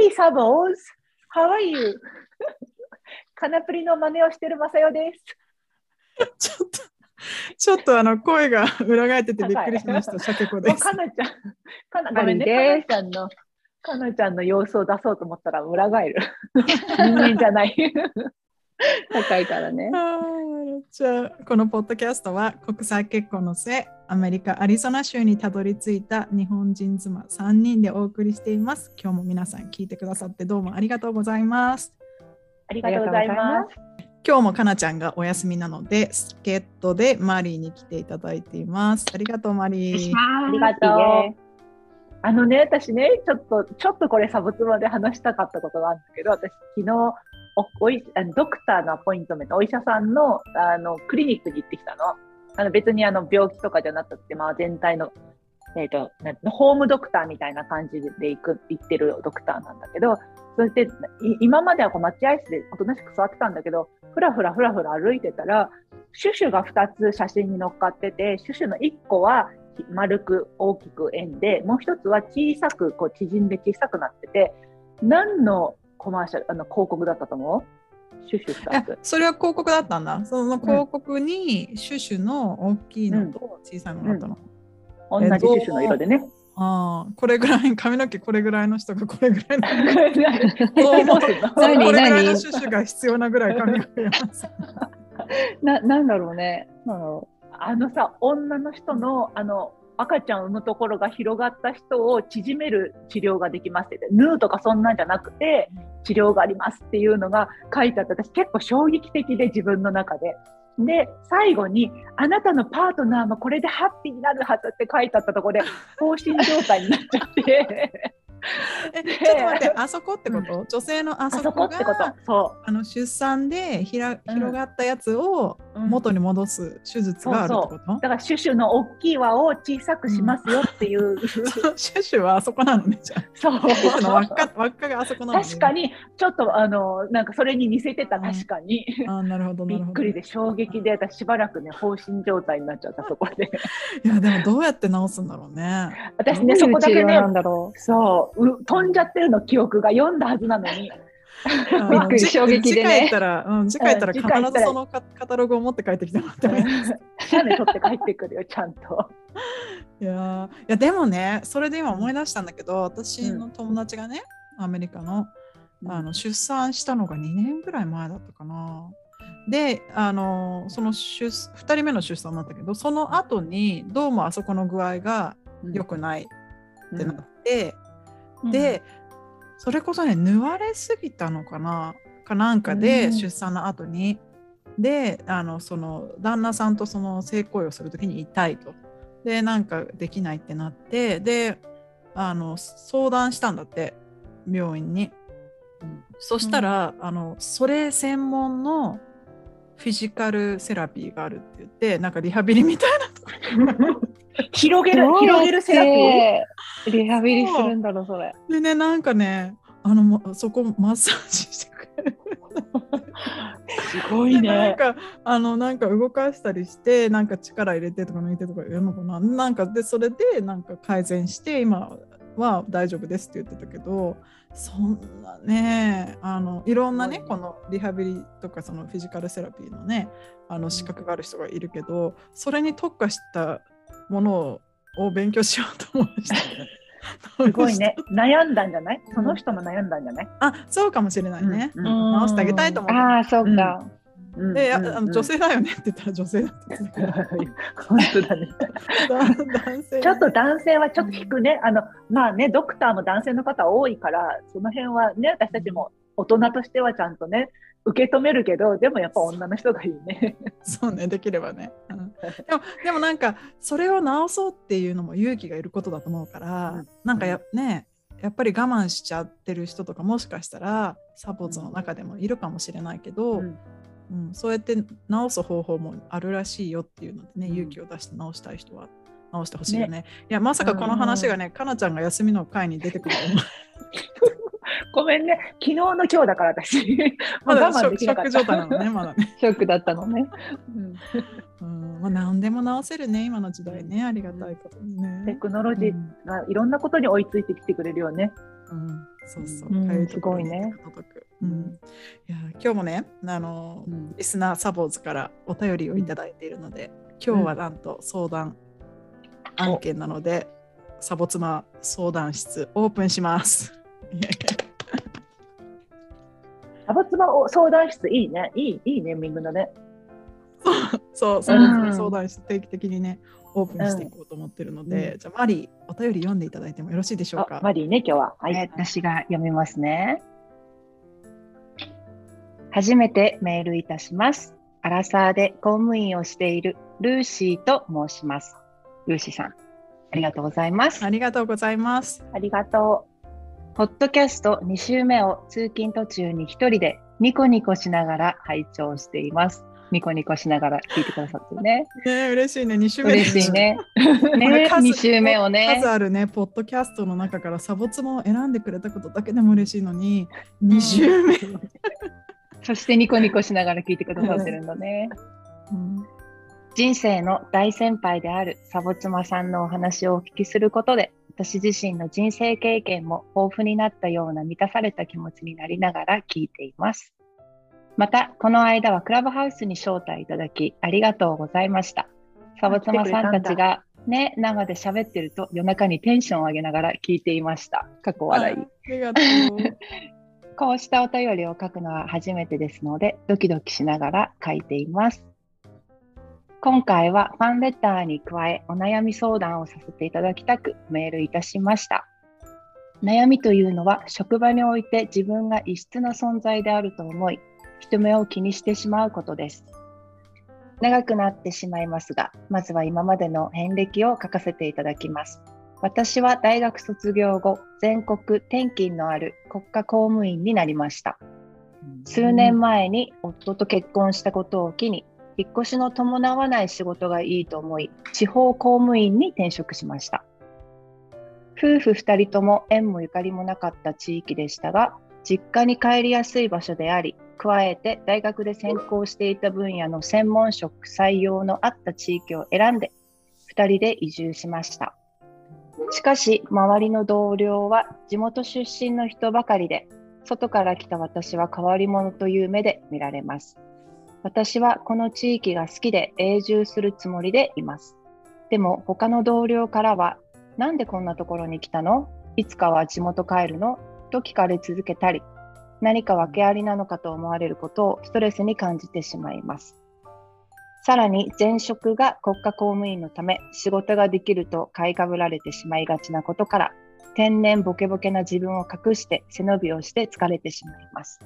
Hey, Sabos! How are you? カナプリの真似をしてるマサヨです。ちょっと、ちょっとあの声が裏返っててびっくりしました、シャケ子です。かなちゃん、かなごめんね、かなちゃんの、かなちゃんの様子を出そうと思ったら裏返る。人間じゃない。高いからね。じゃあこのポッドキャストは国際結婚の末アメリカ・アリゾナ州にたどり着いた日本人妻3人でお送りしています。今日も皆さん聞いてくださってどうもありがとうございます。ありがとうございます。今日もかなちゃんがお休みなので助っ人でマリーに来ていただいています。ありがとうマリー。ありがとう。あのね、私ね、ちょっと、ちょっとこれ、サブツマで話したかったことがあるんだけど、私、昨日、おいあのドクターのアポイントメント、お医者さんのあのクリニックに行ってきたの。あの別にあの病気とかじゃなくて、まあ、全体の、えーとなんていうのホームドクターみたいな感じで行く行ってるドクターなんだけど、そして今まではこう待合室でおとなしく座ってたんだけど、ふらふらふらふら歩いてたら、シュシュが2つ写真に載っかってて、シュシュの1個は丸く大きく円で、もう1つは小さくこう縮んで小さくなってて、何のコマーシャル、あの広告だったと思う？シュシュ2つ。それは広告だったんだ。その広告にシュシュの大きいのと小さいのがあったの。同じシュシュの色でね。ああ、これぐらい、髪の毛これぐらいの人がこれぐらいの。これぐらいの何？シュシュが必要なぐらい髪が増えます。な、なんだろうね。あのさ、女の人の、あの、赤ちゃんを産むところが広がった人を縮める治療ができますって言って、ヌーとかそんなんじゃなくて、治療がありますっていうのが書いてあって、私結構衝撃的で自分の中で。で、最後に、あなたのパートナーもこれでハッピーになるはずって書いてあったところで、放心状態になっちゃって、えちょっと待って、あそこってこと、女性のああそこそこってことが。そあの出産でひらうん広がったやつをう。うん元に戻す手術があるってこと、だから、シュシュの大きい輪を小さくしますよっていう。そのシュシュはあそこなのね、じゃあ。そう。輪っか輪っかがあそこなのね。確か。に、ちょっと、あの、なんかそれに似せてた、うん確かに。あなるほど、なるほど。びっくりで衝撃で、私しばらくね、放心状態になっちゃった、そこで。いや、でもどうやって治すんだろうね。私う。ね、そこだけねそうう、飛んじゃってるの、記憶が読んだはずなのに。びっくりじ衝撃でね。次回行ったら、うん、次回行ったら。必ずそのカカタログを持って帰ってきてもらってもいい。ですか写メ撮って帰ってくるよ、ちゃんと。いやーいやでもねそれで今思い出したんだけど私の友達がね、アメリカのあの出産したのが2年ぐらい前だったかな。であのその出2人目の出産だったけどその後にどうもあそこの具合が良くないってなって、で、それこそね縫われすぎたのかな？かなんかうん。で出産の後に、であのその旦那さんとその性行為をする時に痛いと。でなんかできないってなって。であの相談したんだって病院に、うん。そしたら、あのそれ専門のフィジカルセラピーがあるって言ってなんかリハビリみたいなとこう。広げる、広げるセラピー？ピー。リハビリするんだろう、それ。でねなんかねあのもそこマッサージしてくれるすごいでなんね。かあのなんか動かしたりしてなんか力入れてとか抜いてとか言うのかななんかでそれでなんか改善して今は大丈夫ですって言ってたけどそんなねあのいろんなねこのリハビリとかそのフィジカルセラピーのねあの資格がある人がいるけどそれに特化したものをを勉強しようと思いましたね。すごいね。悩んだんじゃない？その人も悩んだんじゃない？あそうかもしれないね。うんうん直してあげたいと思って。ああ、そうか。うんで、あうんあの女性だよね？って言ったら女性だって本当だね。男性ちょっと男性はちょっと引くね。あの、まあね、ドクターも男性の方多いから、その辺はね、私たちも大人としてはちゃんとね、受け止めるけど、でもやっぱ女の人がいいね。そうねできればね、うん。でもでもなんかそれを直そうっていうのも勇気がいることだと思うから、うん。なんかやねやっぱり我慢しちゃってる人とかもしかしたらサポーツの中でもいるかもしれないけど、うん。うんそうやって直す方法もあるらしいよっていうのでね、うん。勇気を出して直したい人は直してほしいよね。いやまさかこの話がね、かなちゃんが休みの会に出てくると思う ごめんね、昨日の今日だから私、もまだう我慢できなかった。ク状態なのねまだね、ショックだったのね。うん。うん。まあ、何でも直せるね今の時代ね。ありがたいことにね。テクノロジーがいろんなことに追いついてきてくれるよね。うん、そうそう。うん。すごいね。うん。いや今日もね、あの、うん。リスナーサボーズからお便りをいただいているので、今日はなんと相談案件なので、サボ妻相談室オープンします。サボ妻を相談室いいね。いい、いいネーミングだね。そう、サボ妻相談室定期的にね、オープンしていこうと思ってるので、うじゃあマリー、お便り読んでいただいてもよろしいでしょうあか。マリーね、今日は。はい。はい、私が読みますね。初めてメールいたします。アラサーで公務員をしているルーシーと申します。ルーシーさん、ありがとうございます。ありがとうございます。ありがとポッドキャスト2週目を通勤途中に一人でニコニコしながら拝聴しています。ニコニコしながら聞いてくださってるね。ね嬉しいね、2週目嬉しいね。ねれ数2週目をね数。あるね、ポッドキャストの中からサボツモを選んでくれたことだけでも嬉しいのに、2週目。そしてニコニコしながら聞いてくださってるんだね。うん人生の大先輩であるサボ妻さんのお話をお聞きすることで、私自身の人生経験も豊富になったような満たされた気持ちになりながら聞いています。また、この間はクラブハウスに招待いただき、ありがとうございました。サボ妻さんたちがね、生で喋ってると夜中にテンションを上げながら聞いていました。過去笑い。ありがとう。こうしたお便りを書くのは初めてですので、ドキドキしながら書いています。今回はファンレターに加え、お悩み相談をさせていただきたくメールいたしました。悩みというのは、職場において自分が異質な存在であると思い、人目を気にしてしまうことです。長くなってしまいますが、まずは今までの遍歴を書かせていただきます。私は大学卒業後、全国転勤のある国家公務員になりました。数年前に夫と結婚したことを機に、引っ越しの伴わない仕事がいいと思い、地方公務員に転職しました。夫婦2人とも縁もゆかりもなかった地域でしたが、実家に帰りやすい場所であり、加えて大学で専攻していた分野の専門職採用のあった地域を選んで、2人で移住しました。しかし、周りの同僚は地元出身の人ばかりで、外から来た私は変わり者という目で見られます。私はこの地域が好きで永住するつもりでいます。でも他の同僚からは、なんでこんなところに来たの？いつかは地元帰るの？と聞かれ続けたり、何か訳ありなのかと思われることをストレスに感じてしまいます。さらに前職が国家公務員のため仕事ができると買いかぶられてしまいがちなことから天然ボケボケな自分を隠して背伸びをして疲れてしまいます。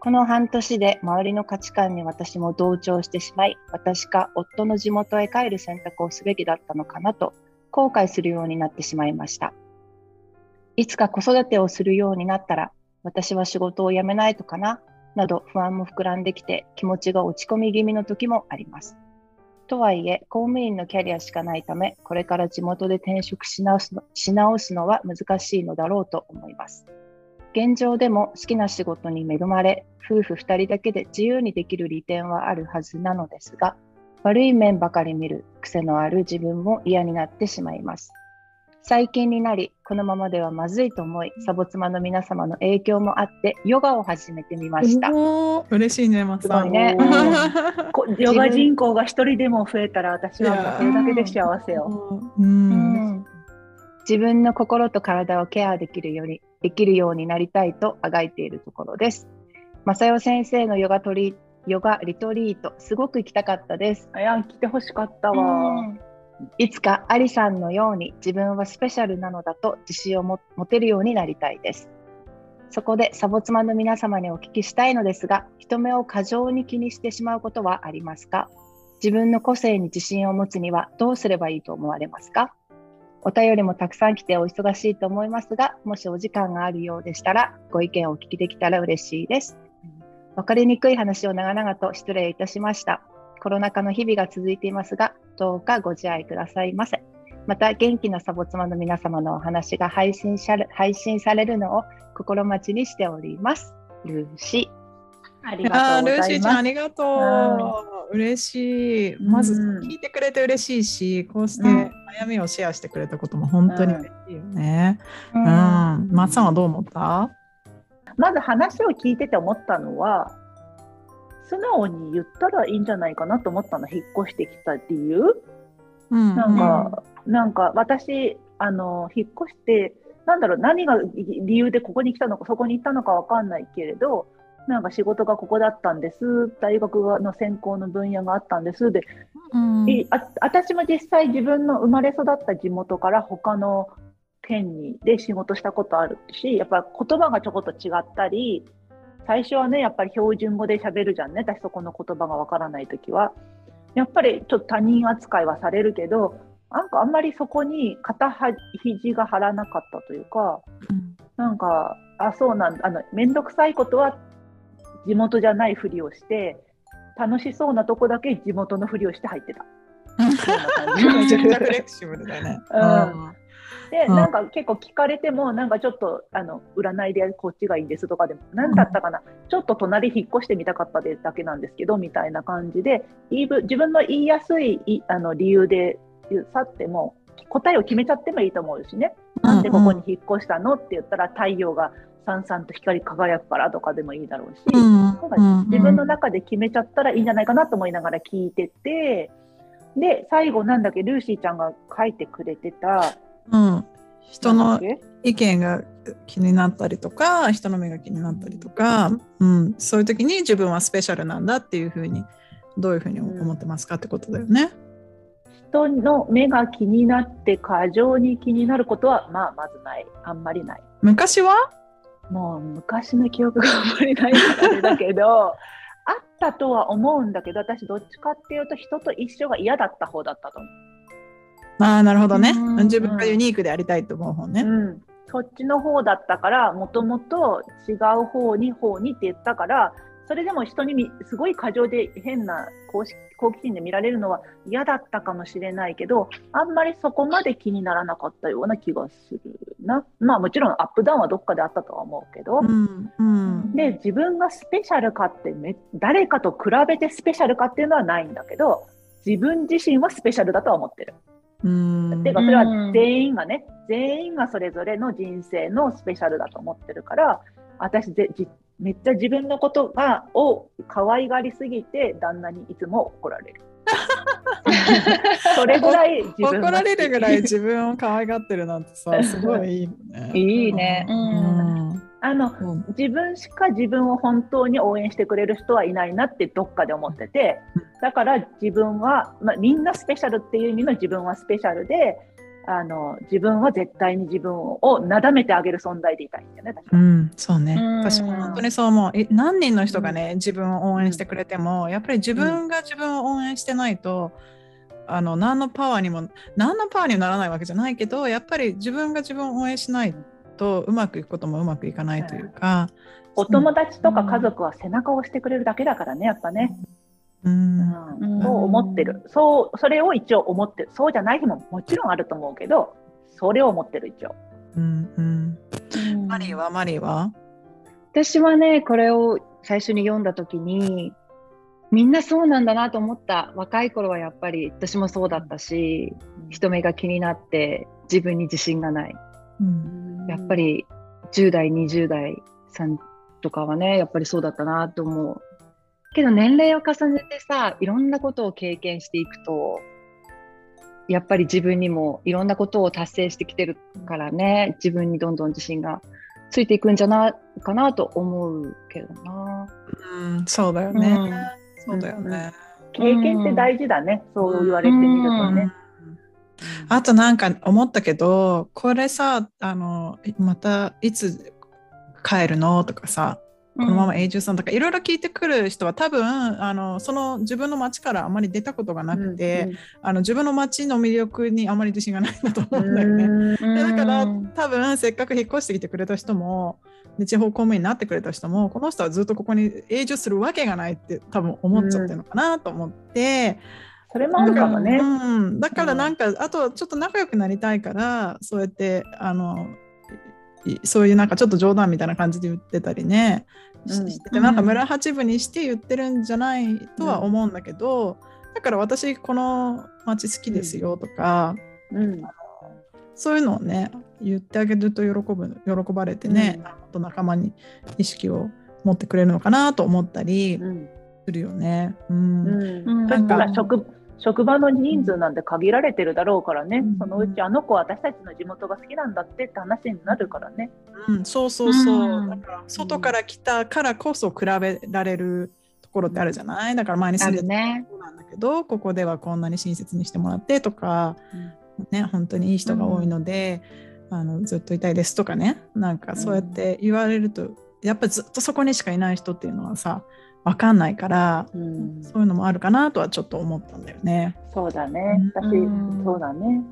この半年で周りの価値観に私も同調してしまい、私か夫の地元へ帰る選択をすべきだったのかなと後悔するようになってしまいました。いつか子育てをするようになったら、私は仕事を辞めないとかな、など不安も膨らんできて気持ちが落ち込み気味の時もあります。とはいえ、公務員のキャリアしかないため、これから地元で転職し直すのし直すのは難しいのだろうと思います。現状でも好きな仕事に恵まれ、夫婦2人だけで自由にできる利点はあるはずなのですが、悪い面ばかり見る癖のある自分も嫌になってしまいます。最近になり、このままではまずいと思い、サボ妻の皆様の影響もあって、ヨガを始めてみました。嬉しいね、松さん。すごいね こヨガ人口が一人でも増えたら私はもうそれだけで幸せよ。う。うんん自分の心と体をケアできるようにできるようになりたいとあがいているところです。正代先生のヨガトリヨガリトリート、すごく行きたかったです。あやん来てほしかったわ。いつかアリさんのように自分はスペシャルなのだと自信をも持てるようになりたいです。そこでサボ妻の皆様にお聞きしたいのですが、人目を過剰に気にしてしまうことはありますか？自分の個性に自信を持つにはどうすればいいと思われますか？お便りもたくさん来てお忙しいと思いますが、もしお時間があるようでしたら、ご意見をお聞きできたら嬉しいです。わかりにくい話を長々と失礼いたしました。コロナ禍の日々が続いていますが、どうかご自愛くださいませ。また、元気なサボ妻の皆様のお話が配信されるのを心待ちにしております。ルーシありあがとうごールーシーちゃんあ。りがとう。嬉しい。まずうん聞いてくれて嬉しいし、こうして、うん悩みをシェアしてくれたことも本当に嬉しいよね。ううんん。松さんはどう思った？まず話を聞いてて思ったのは、素直に言ったらいいんじゃないかなと思ったの、引っ越してきた理由。うんなんか、なんか私、あの、引っ越して、なんだろう、何が理由でここに来たのか、そこに行ったのかわかんないけれど、なんか仕事がここだったんです、大学の専攻の分野があったんです、で、うん。私も実際自分の生まれ育った地元から他の県にで仕事したことあるし、やっぱ言葉がちょこっと違ったり、最初はね、やっぱり標準語で喋るじゃんね、私そこの言葉がわからないときは。やっぱりちょっと他人扱いはされるけど、なんかあんまりそこに肩は肘が張らなかったというか、なんか、あ、そうなんだ、あの、めんどくさいことは地元じゃないふりをして、楽しそうなとこだけ地元のふりをして入ってた。で、うん。なんか結構聞かれても、なんかちょっとあの占いでこっちがいいんですとかでも、なんだったかな、ちょっと隣引っ越してみたかったでだけなんですけど、みたいな感じで、言いぶ自分の言いやすいいあの理由で去っても、答えを決めちゃってもいいと思うしね、なんでここに引っ越したの？って言ったら、太陽がさんさんと光り輝くからとかでもいいだろうし、うん自分の中で決めちゃったらいいんじゃないかなと思いながら聞いてて、で、最後なんだっけ、ルーシーちゃんが書いてくれてた、うん、人の意見が気になったりとか人の目が気になったりとか、うん、そういう時に自分はスペシャルなんだっていうふうにどういうふうに思ってますかってことだよね。人の目が気になって過剰に気になることは、まあ、まずない。あんまりない。昔はもう昔の記憶があんまりないかだけど、あったとは思うんだけど、私どっちかっていうと人と一緒が嫌だった方だったと思ああなるほどね、うん自分がユニークでありたいと思う方う。ね。うん。そっちの方だったから、もともと違う方に方にって言ったから、それでも人にみすごい過剰で変な好奇心で見られるのは嫌だったかもしれないけど、あんまりそこまで気にならなかったような気がするな。まあもちろんアップダウンはどっかであったとは思うけど。うんうんで、自分がスペシャルかってめ、誰かと比べてスペシャルかっていうのはないんだけど、自分自身はスペシャルだとは思ってる。うんていうか、それは全員がね、全員がそれぞれの人生のスペシャルだと思ってるから、私ぜじ、めっちゃ自分のことがを可愛がりすぎて、旦那にいつも怒られる。それぐらい自分怒られるぐらい自分を可愛がってるなんてさすごいいいよね。いいね。ううんんあのうん自分しか自分を本当に応援してくれる人はいないなってどっかで思っててだから自分は、まあ、みんなスペシャルっていう意味の自分はスペシャルであの自分は絶対に自分をなだめてあげる存在でいたいんだよね。うん、そうね。うん私も本当にそう思う。え何人の人がね、自分を応援してくれても、やっぱり自分が自分を応援してないと、あの何のパワーにも、何のパワーにもならないわけじゃないけど、やっぱり自分が自分を応援しないと、うまくいくこともうまくいかないというか。お友達とか家族は背中を押してくれるだけだからね、やっぱね。ううんうんそう思ってる。そう、それを一応思ってる。そうじゃない日ももちろんあると思うけど、それを思ってる一応。うんうんうんマリーは？マリーは？私はね、これを最初に読んだときに、みんなそうなんだなと思った。若い頃はやっぱり私もそうだったし、人目が気になって自分に自信がない。うんやっぱり10代、20代さんとかはね、やっぱりそうだったなと思う。けど年齢を重ねてさ、いろんなことを経験していくと、やっぱり自分にもいろんなことを達成してきてるからね、自分にどんどん自信がついていくんじゃないかなと思うけどな。うん、そうだよね。うんそうだよね。経験って大事だね。そう言われてみるとね。あとなんか思ったけどこれさあのまたいつ帰るの？とかさこのまま永住さんとかいろいろ聞いてくる人は多分あのその自分の町からあまり出たことがなくて、あの自分の町の魅力にあまり自信がないんだと思うんだよね。うんでだから多分せっかく引っ越してきてくれた人もで地方公務員になってくれた人もこの人はずっとここに永住するわけがないって多分思っちゃってるのかなと思って。それもあるかもね。うん、だからなんか、あとちょっと仲良くなりたいからそうやってあのいそういうなんかちょっと冗談みたいな感じで言ってたりね、しうん。しててなんか村八分にして言ってるんじゃないとは思うんだけど、だから私この町好きですよとか、うん。そういうのをね言ってあげると喜ぶ喜ばれてね、あと仲間に意識を持ってくれるのかなと思ったりうん。するよね。うん。うん。うん。そしたら職職場の人数なんて限られてるだろうからね、うん。そのうちあの子は私たちの地元が好きなんだってって話になるからね。うん、そうそうそう、うん。だから外から来たからこそ比べられるところってあるじゃない？だから前にあ住んでた。そうなんだけどここではこんなに親切にしてもらってとか、ね本当にいい人が多いので、あのずっといたいですとかね。なんかそうやって言われると、やっぱずっとそこにしかいない人っていうのはさ分かんないから、うんそういうのもあるかなとはちょっと思ったんだよね。そうだね。私、うんそうだね。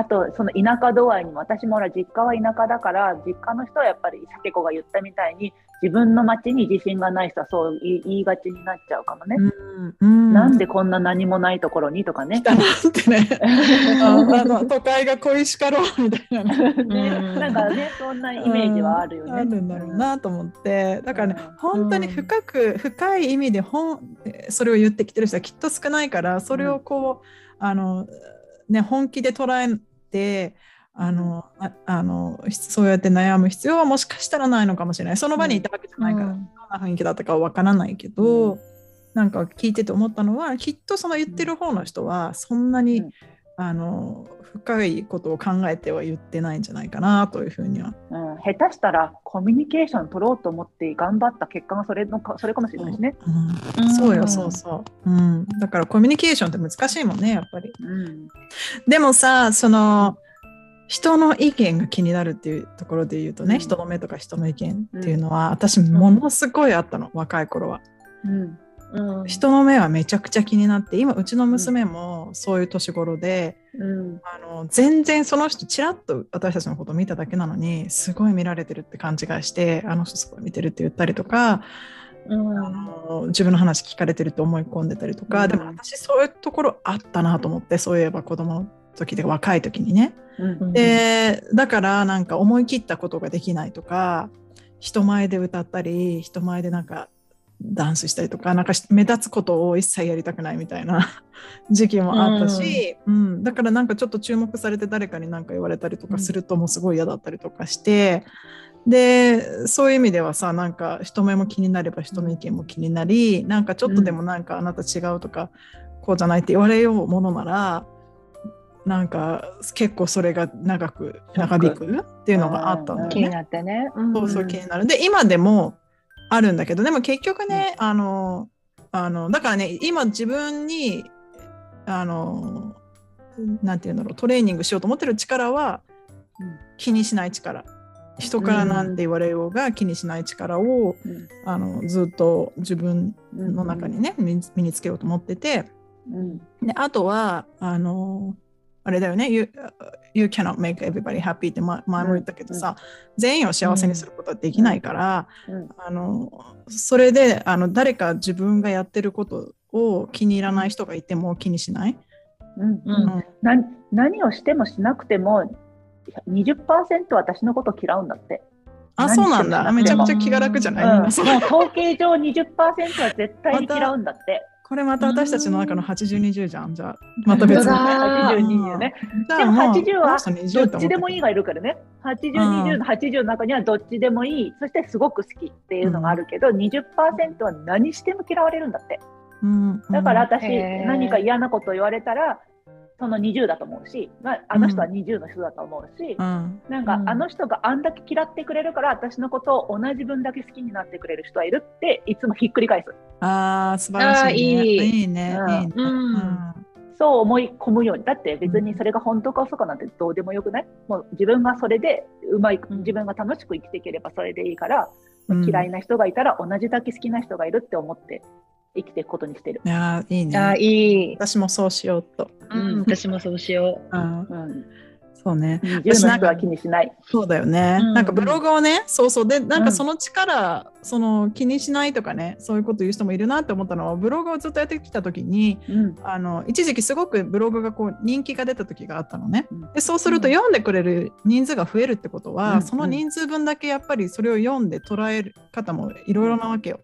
あと、その田舎度合いにも、私もほら、実家は田舎だから、実家の人はやっぱり、さけ子が言ったみたいに、自分の町に自信がない人はそう言い言いがちになっちゃうかもね。うんうん。なんでこんな何もないところにとかね。なってね。ああの都会が恋しかろうみたいなね。なんかね、そんなイメージはあるよね。うん。あるんだろうなと思って。だからね、うん。本当に深く、深い意味で本それを言ってきてる人はきっと少ないからそれをこう、あのね本気で捉えてあのああのそうやって悩む必要はもしかしたらないのかもしれない。その場にいたわけじゃないから、どんな雰囲気だったかはわからないけど、うん。なんか聞いてて思ったのはきっとその言ってる方の人はそんなに、うんあの深いことを考えては言ってないんじゃないかなというふうにはうん、下手したらコミュニケーション取ろうと思って頑張った結果がそれのかそれかもしれないしね。うんそうよ、そうそう。うん。だからコミュニケーションって難しいもんね、やっぱり。うんでもさ、その、人の意見が気になるっていうところで言うとね、うん人の目とか人の意見っていうのは、私ものすごいあったの、若い頃は。うんうん。人の目はめちゃくちゃ気になって、今、うちの娘もそういう年頃で、うん。あの全然その人ちらっと私たちのことを見ただけなのにすごい見られてるって勘違いしてあの人すごい見てるって言ったりとか、うん。あの自分の話聞かれてると思い込んでたりとか、うん。でも私そういうところあったなと思ってそういえば子供の時で若い時にね。うん。でだからなんか思い切ったことができないとか人前で歌ったり人前でなんかダンスしたりとかなんか目立つことを一切やりたくないみたいな 時期もあったし、うんだからなんかちょっと注目されて誰かに何か言われたりとかするともうすごい嫌だったりとかして。でそういう意味ではさなんか人目も気になれば人の意見も気になりなんかちょっとでもなんかあなた違うとか、こうじゃないって言われようものならなんか結構それが長く長引くっていうのがあったんだよね。気になってね。そうそう気になる。で今でもあるんだけどでも結局ね、あのあのだからね今自分にあのなんていうんだろうトレーニングしようと思ってる力はうん。気にしない力。人からなんて言われようが気にしない力を、うん。あのずっと自分うんの中にね身に身につけようと思ってて。うん。であとはあのあれだよね。You, you cannot make everybody happy って前前も言ったけどさ、全員を幸せにすることはできないから、うん。あのそれであの誰か自分がやってることを気に入らない人がいても気にしない、うんうん。何をしてもしなくても20%私のこと嫌うんだって。あ何そうなんだ。めちゃくちゃ気が楽じゃない、うん、もうみん統計上20%は絶対に嫌うんだって。これまた私たちの中の8020じゃん。じゃあまた別に本当だ。80、20ね。でももう80はこの人20どっちでもいいいがいるからね。80、20の80の中にはどっちでもいい。そしてすごく好きっていうのがあるけど、20%は何しても嫌われるんだって。だから私、何か嫌なこと言われたら、その20だと思うし、まあ、あの人は20の人だと思うし、うん。なんか、うん。あの人があんだけ嫌ってくれるから、私のことを同じ分だけ好きになってくれる人はいるって、いつもひっくり返す。ああ素晴らしい、ね、いい。いいね、そう思い込むように。だって別にそれが本当か嘘かなんてどうでもよくない？もう自分がそれでうまい、うん。自分が楽しく生きていければそれでいいから、うん。嫌いな人がいたら同じだけ好きな人がいるって思って生きていくことにしてる。いやーいいねあ、いい。私もそうしようと。うん、私もそうしよう ん、うん。そうね。20の人は気にしない。そうだよね、うんなんかブログをね、そうそう。で、なんうんかその力、その気にしないとかね、そういうこと言う人もいるなって思ったのは、ブログをずっとやってきた時に、うん。あの一時期すごくブログがこう人気が出た時があったのね。うんでそうすると読んでくれる人数が増えるってことは、うんその人数分だけやっぱりそれを読んで捉える方もいろいろなわけよ。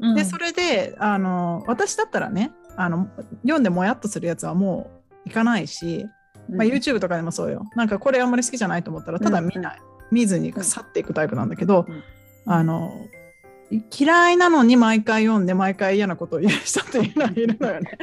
う。でそれであの私だったらねあの読んでもやっとするやつはもういかないしまあ、YouTube とかでもそうよ。なんかこれあんまり好きじゃないと思ったら、ただ見ない。見ずに去っていくタイプなんだけど、うんあの、嫌いなのに毎回読んで毎回嫌なことを言う人っていうのはいるのよね。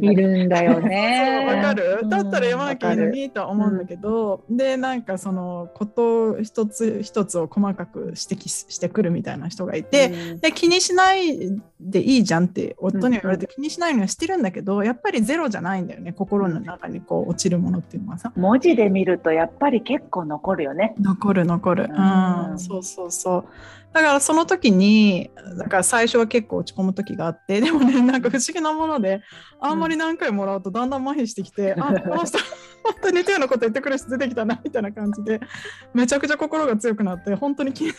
いるんだよね。わかる？うんだったら読まなきゃいいのにとは思うんだけど、でなんかそのこと一つ一つを細かく指摘してくるみたいな人がいて、うん。で気にしないでいいじゃんって夫には言われて気にしないのはしてるんだけどやっぱりゼロじゃないんだよね心の中にこう落ちるものっていうのはさ。文字で見るとやっぱり結構残るよね。残る残る、うん。うん、そうそうそうだからその時にだから最初は結構落ち込む時があってでもねなんか不思議なものであんまり何回もらうとだんだん麻痺してきて、あこの人本当に似たようなこと言ってくる人出てきたなみたいな感じでめちゃくちゃ心が強くなって本当に気に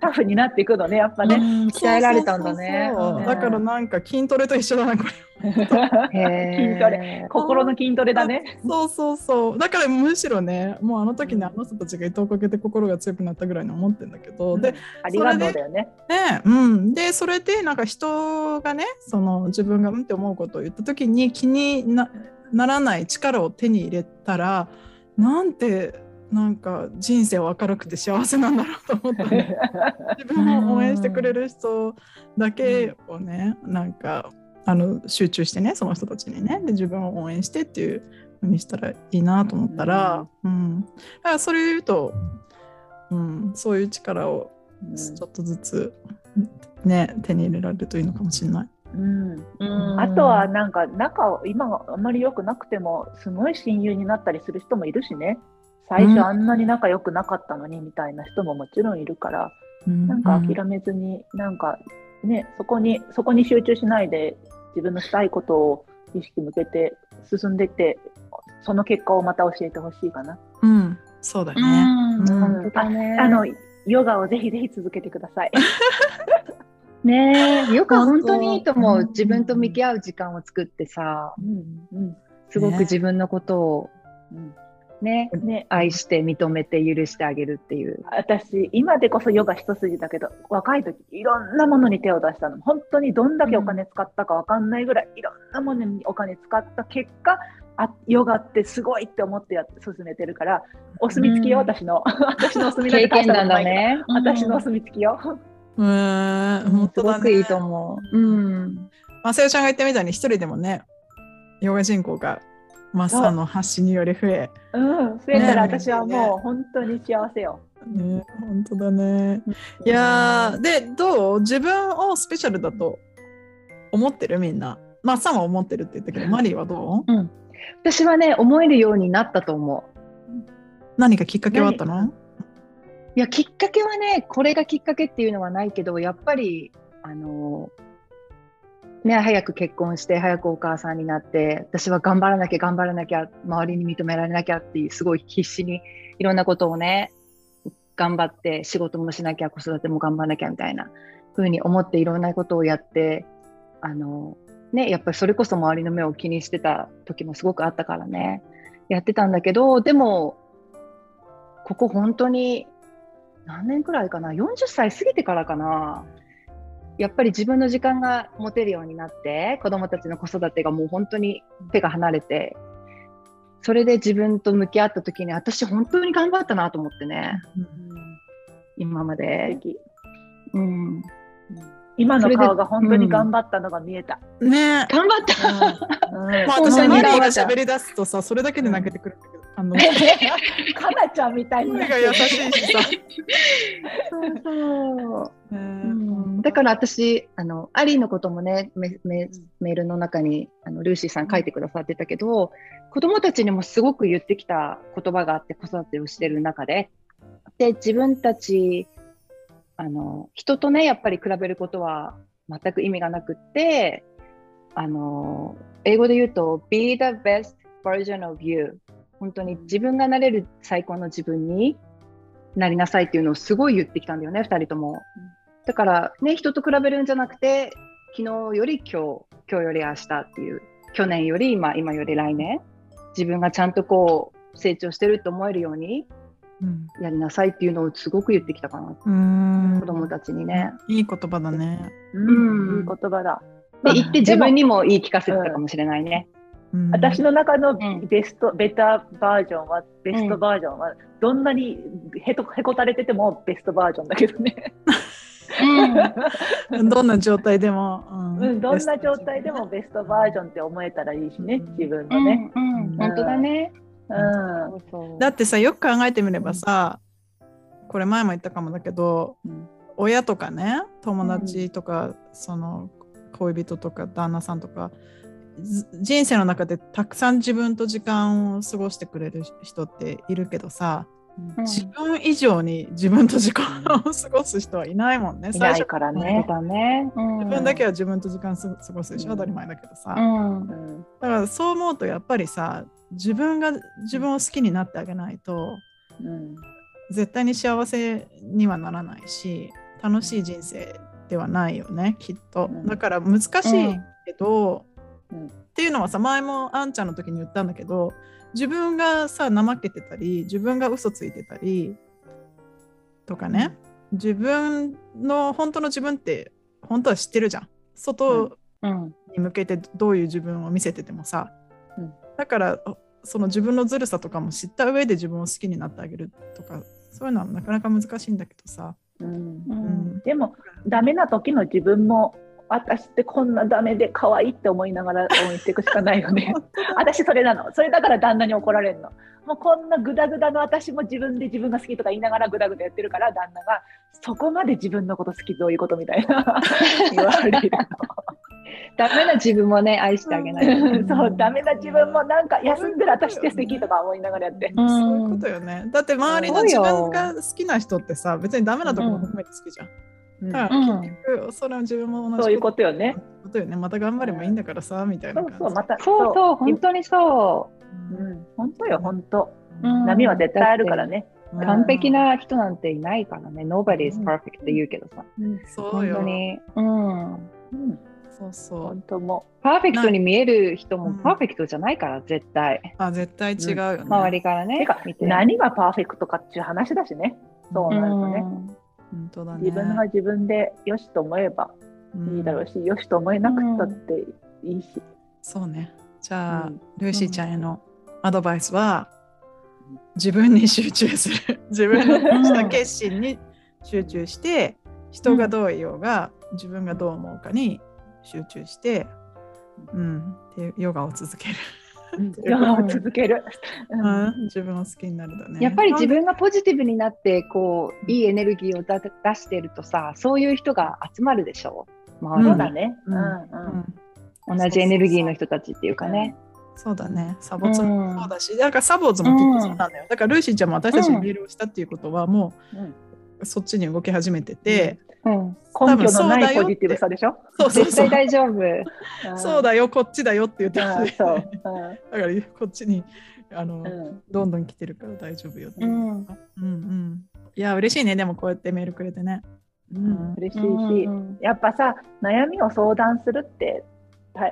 タフになっていくのね、やっぱね。うん鍛えられたんだね。そうそうそうだからなんか筋トレと一緒だなこれ。筋トレ。心の筋トレだね。そうそうそう。だからむしろねもうあの時にあの人たちが糸をかけて心が強くなったぐらいに思ってるんだけど、でありがとうだよね。ねうん、でそれでなんか人がねその自分がうんって思うことを言った時に気になならない力を手に入れたらなんてなんか人生は明るくて幸せなんだろうと思ったね 自分を応援してくれる人だけをねなんかあの集中してねその人たちにね。で自分を応援してっていうふうにしたらいいなと思ったら、うん。だからそれを言うと、うん、そういう力をうんちょっとずつね手に入れられるといいのかもしれない。うん。うん。あとはなんか仲を今はあんまり良くなくてもすごい親友になったりする人もいるしね。最うん。初あんなに仲良くなかったのにみたいな人ももちろんいるから、なんか諦めずになんかねそこにそこに集中しないで自分のしたいことを意識向けて進んでってその結果をまた教えてほしいかな。うん、そうだね。うん。うん。本当だね。あのヨガをぜひぜひ続けてください。ねえ、よく本当にいいと思う。自分と向き合う時間を作ってさ、うんうんすごくね自分のことをうん。ね、ね、愛して認めて許してあげるっていう。私今でこそヨガ一筋だけど若い時いろんなものに手を出したの。本当にどんだけお金使ったかわかんないぐらい、いろんなものにお金使った結果あヨガってすごいって思ってや進めてるからお墨付きよ、うん。私の。私のお墨付き経験談だね。私のおうん墨付きよ、うん、本す当だね。ごくいいと思う。うん。まあ、さよちゃんが言ったみたいに一人でもね、ヨガ人口がマッサーの発信により増え、うん、増えたらね私はもう本当に幸せよ、ね、本当だね。いやー、で、どう？自分をスペシャルだと思ってるみんな？マッサーは思ってるって言ったけど、マリーはどう？うん。私はね、思えるようになったと思う。何かきっかけはあったの？いや、きっかけはね、これがきっかけっていうのはないけど、やっぱり、あのね、早く結婚して、早くお母さんになって、私は頑張らなきゃ、頑張らなきゃ、周りに認められなきゃっていう、すごい必死にいろんなことをね、頑張って、仕事もしなきゃ、子育ても頑張らなきゃみたいな風に思って、いろんなことをやって、あのね、やっぱりそれこそ周りの目を気にしてた時もすごくあったからね、やってたんだけど、でも、ここ本当に何年くらいかな？40歳過ぎてからかな？やっぱり自分の時間が持てるようになって子供たちの子育てがもう本当に手が離れてそれで自分と向き合った時に私本当に頑張ったなと思ってね。今ま素で、敵。うん、今のそれで顔が本当に頑張ったのが見えた、ね。頑張った、うんまあ、本当に私はマリーが喋り出すとさ、それだけで泣けてくるんだけど、あの、かなちゃんみたいが優しいしさ。そうそう。ううん。んだから私あのアリーのこともねメメメールの中にあのルーシーさん書いてくださってたけど、子供たちにもすごく言ってきた言葉があって子育てをしてる中でで自分たちあの人とねやっぱり比べることは全く意味がなくってあの英語で言うと Be the best version of you 本当に自分がなれる最高の自分になりなさいっていうのをすごい言ってきたんだよね2人とも。だからね、人と比べるんじゃなくて、昨日より今日、今日より明日っていう、去年より今、今より来年、自分がちゃんとこう、成長してると思えるようにうんやりなさいっていうのをすごく言ってきたかな、うん子供たちにね。いい言葉だね。うんうんいい言葉だ。で、言って自分にも言い聞かせてたかもしれないね。うん私の中のん。ベスト、ベターバージョンは、ベストバージョンは、どんなにへとへこたれててもベストバージョンだけどね。うん。どんな状態でも、ううん、どんな状態でもベストバージョンって思えたらいいしね、自分のね。うんうん本当だね。うん。だってさよく考えてみればさ、これ前も言ったかもだけどうん。親とかね友達とか、その恋人とか旦那さんとかず人生の中でたくさん自分と時間を過ごしてくれる人っているけどさ、うん自分以上に自分と時間を過ごす人はいないもんね。いないからそうね。だね。自分だけは自分と時間す過ごすでしょ、当たり前だけどさ。うんうんだからそう思うとやっぱりさ自分が自分を好きになってあげないとうん絶対に幸せにはならないし楽しい人生ではないよねきっとうんだから難しいけど、うんっていうのはさ前もあんちゃんの時に言ったんだけど自分がさ怠けてたり自分が嘘ついてたりとかね、自分の本当の自分って本当は知ってるじゃん。外うん。に向けてどういう自分を見せててもさ、うん。だからその自分のずるさとかも知った上で自分を好きになってあげるとかそういうのはなかなか難しいんだけどさ、うん。うん。でも、ダメな時の自分も、私ってこんなダメで可愛いって思いながら応援していくしかないよね。私それなの。それだから旦那に怒られるの。もうこんなグダグダの私も自分で自分が好きとか言いながらグダグダやってるから旦那がそこまで自分のこと好きどういうことみたいな 言われるダメな自分もね、愛してあげないとね。の。そう、ダメな自分もなんか休んでる私って素敵とか思いながらやって。うんそういうことよねだって周りの自分が好きな人ってさ別にダメなとこも含めて好きじゃん、だからうん結局それは自分も同じそういうことよね。ことよねまた頑張ればいいんだからさみたいな感じそうそう、また。そうそう、本当にそうん、本当よ、本当。う。うん波は絶対あるからね。うん完璧な人なんていないからね。Nobody is perfect って言うけどさ。うん、本そうよ当に。うん。うん、そうそう本当もパーフェクトに見える人もうんパーフェクトじゃないから、絶対。あ絶対違うよね、周りからねてか。何がパーフェクトかっていう話だしね。そううなるとね。ん本当だね自分が自分でよしと思えばいいだろうし、よしと思えなくたっていいし。そうね。じゃあ、うんルーシーちゃんへのアドバイスは、自分に集中する。自分のした決心に集中して、人がどう言おうが、自分がどう思うかに集中して、うん、でヨガを続ける。続ける。う うんん、自分を好きになるだね。やっぱり自分がポジティブになってこういいエネルギーをだ出してるとさそういう人が集まるでしょ？周りだね。ううん。んうん。同じエネルギーの人たちっていうかね。そうだね。サボツもうん。そうだし、だからサボーズもきっとそうなんだよ。だからルーシーちゃんも私たちにメールをしたっていうことは、もうん。うそっちに動き始めてて、うん、根拠のないポジティブさでしょ？そうそう。大丈夫。そうだよ、こっちだよって言ってうんます、そう。だからこっちにあの、うんうんどんどん来てるから大丈夫よって。ううんんうんいや、嬉しいね、でもこうやってメールくれてね。うん嬉しいし、うんやっぱさ悩みを相談するってた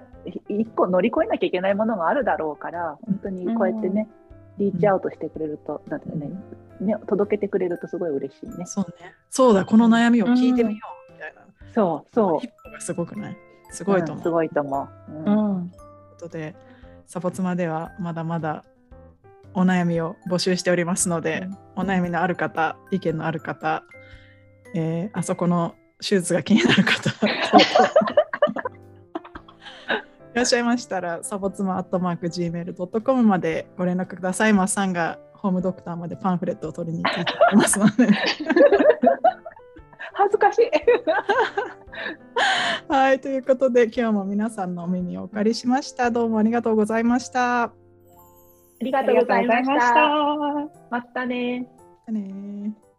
一個乗り越えなきゃいけないものがあるだろうから本当にこうやってね、リーチアウトしてくれると、だってねね届けてくれるとすごい嬉しいね。そうね。そうだ、この悩みを聞いてみようみたいな。そうそうすごくない？すごいと思う。うんすごいと思う。うんうんということで、サポツマではまだまだお悩みを募集しておりますので、お悩みのある方、意見のある方、えーあそこの手術が気になる方、いらっしゃいましたら、サボツマアットマーク Gmail.com までご連絡ください。マッサンがホームドクターまでパンフレットを取りに行ってますので。恥ずかしい。はい、ということで、今日も皆さんのお耳をお借りしました。どうもありがとうございました。ありがとうございましとうございましたた。またね。またねー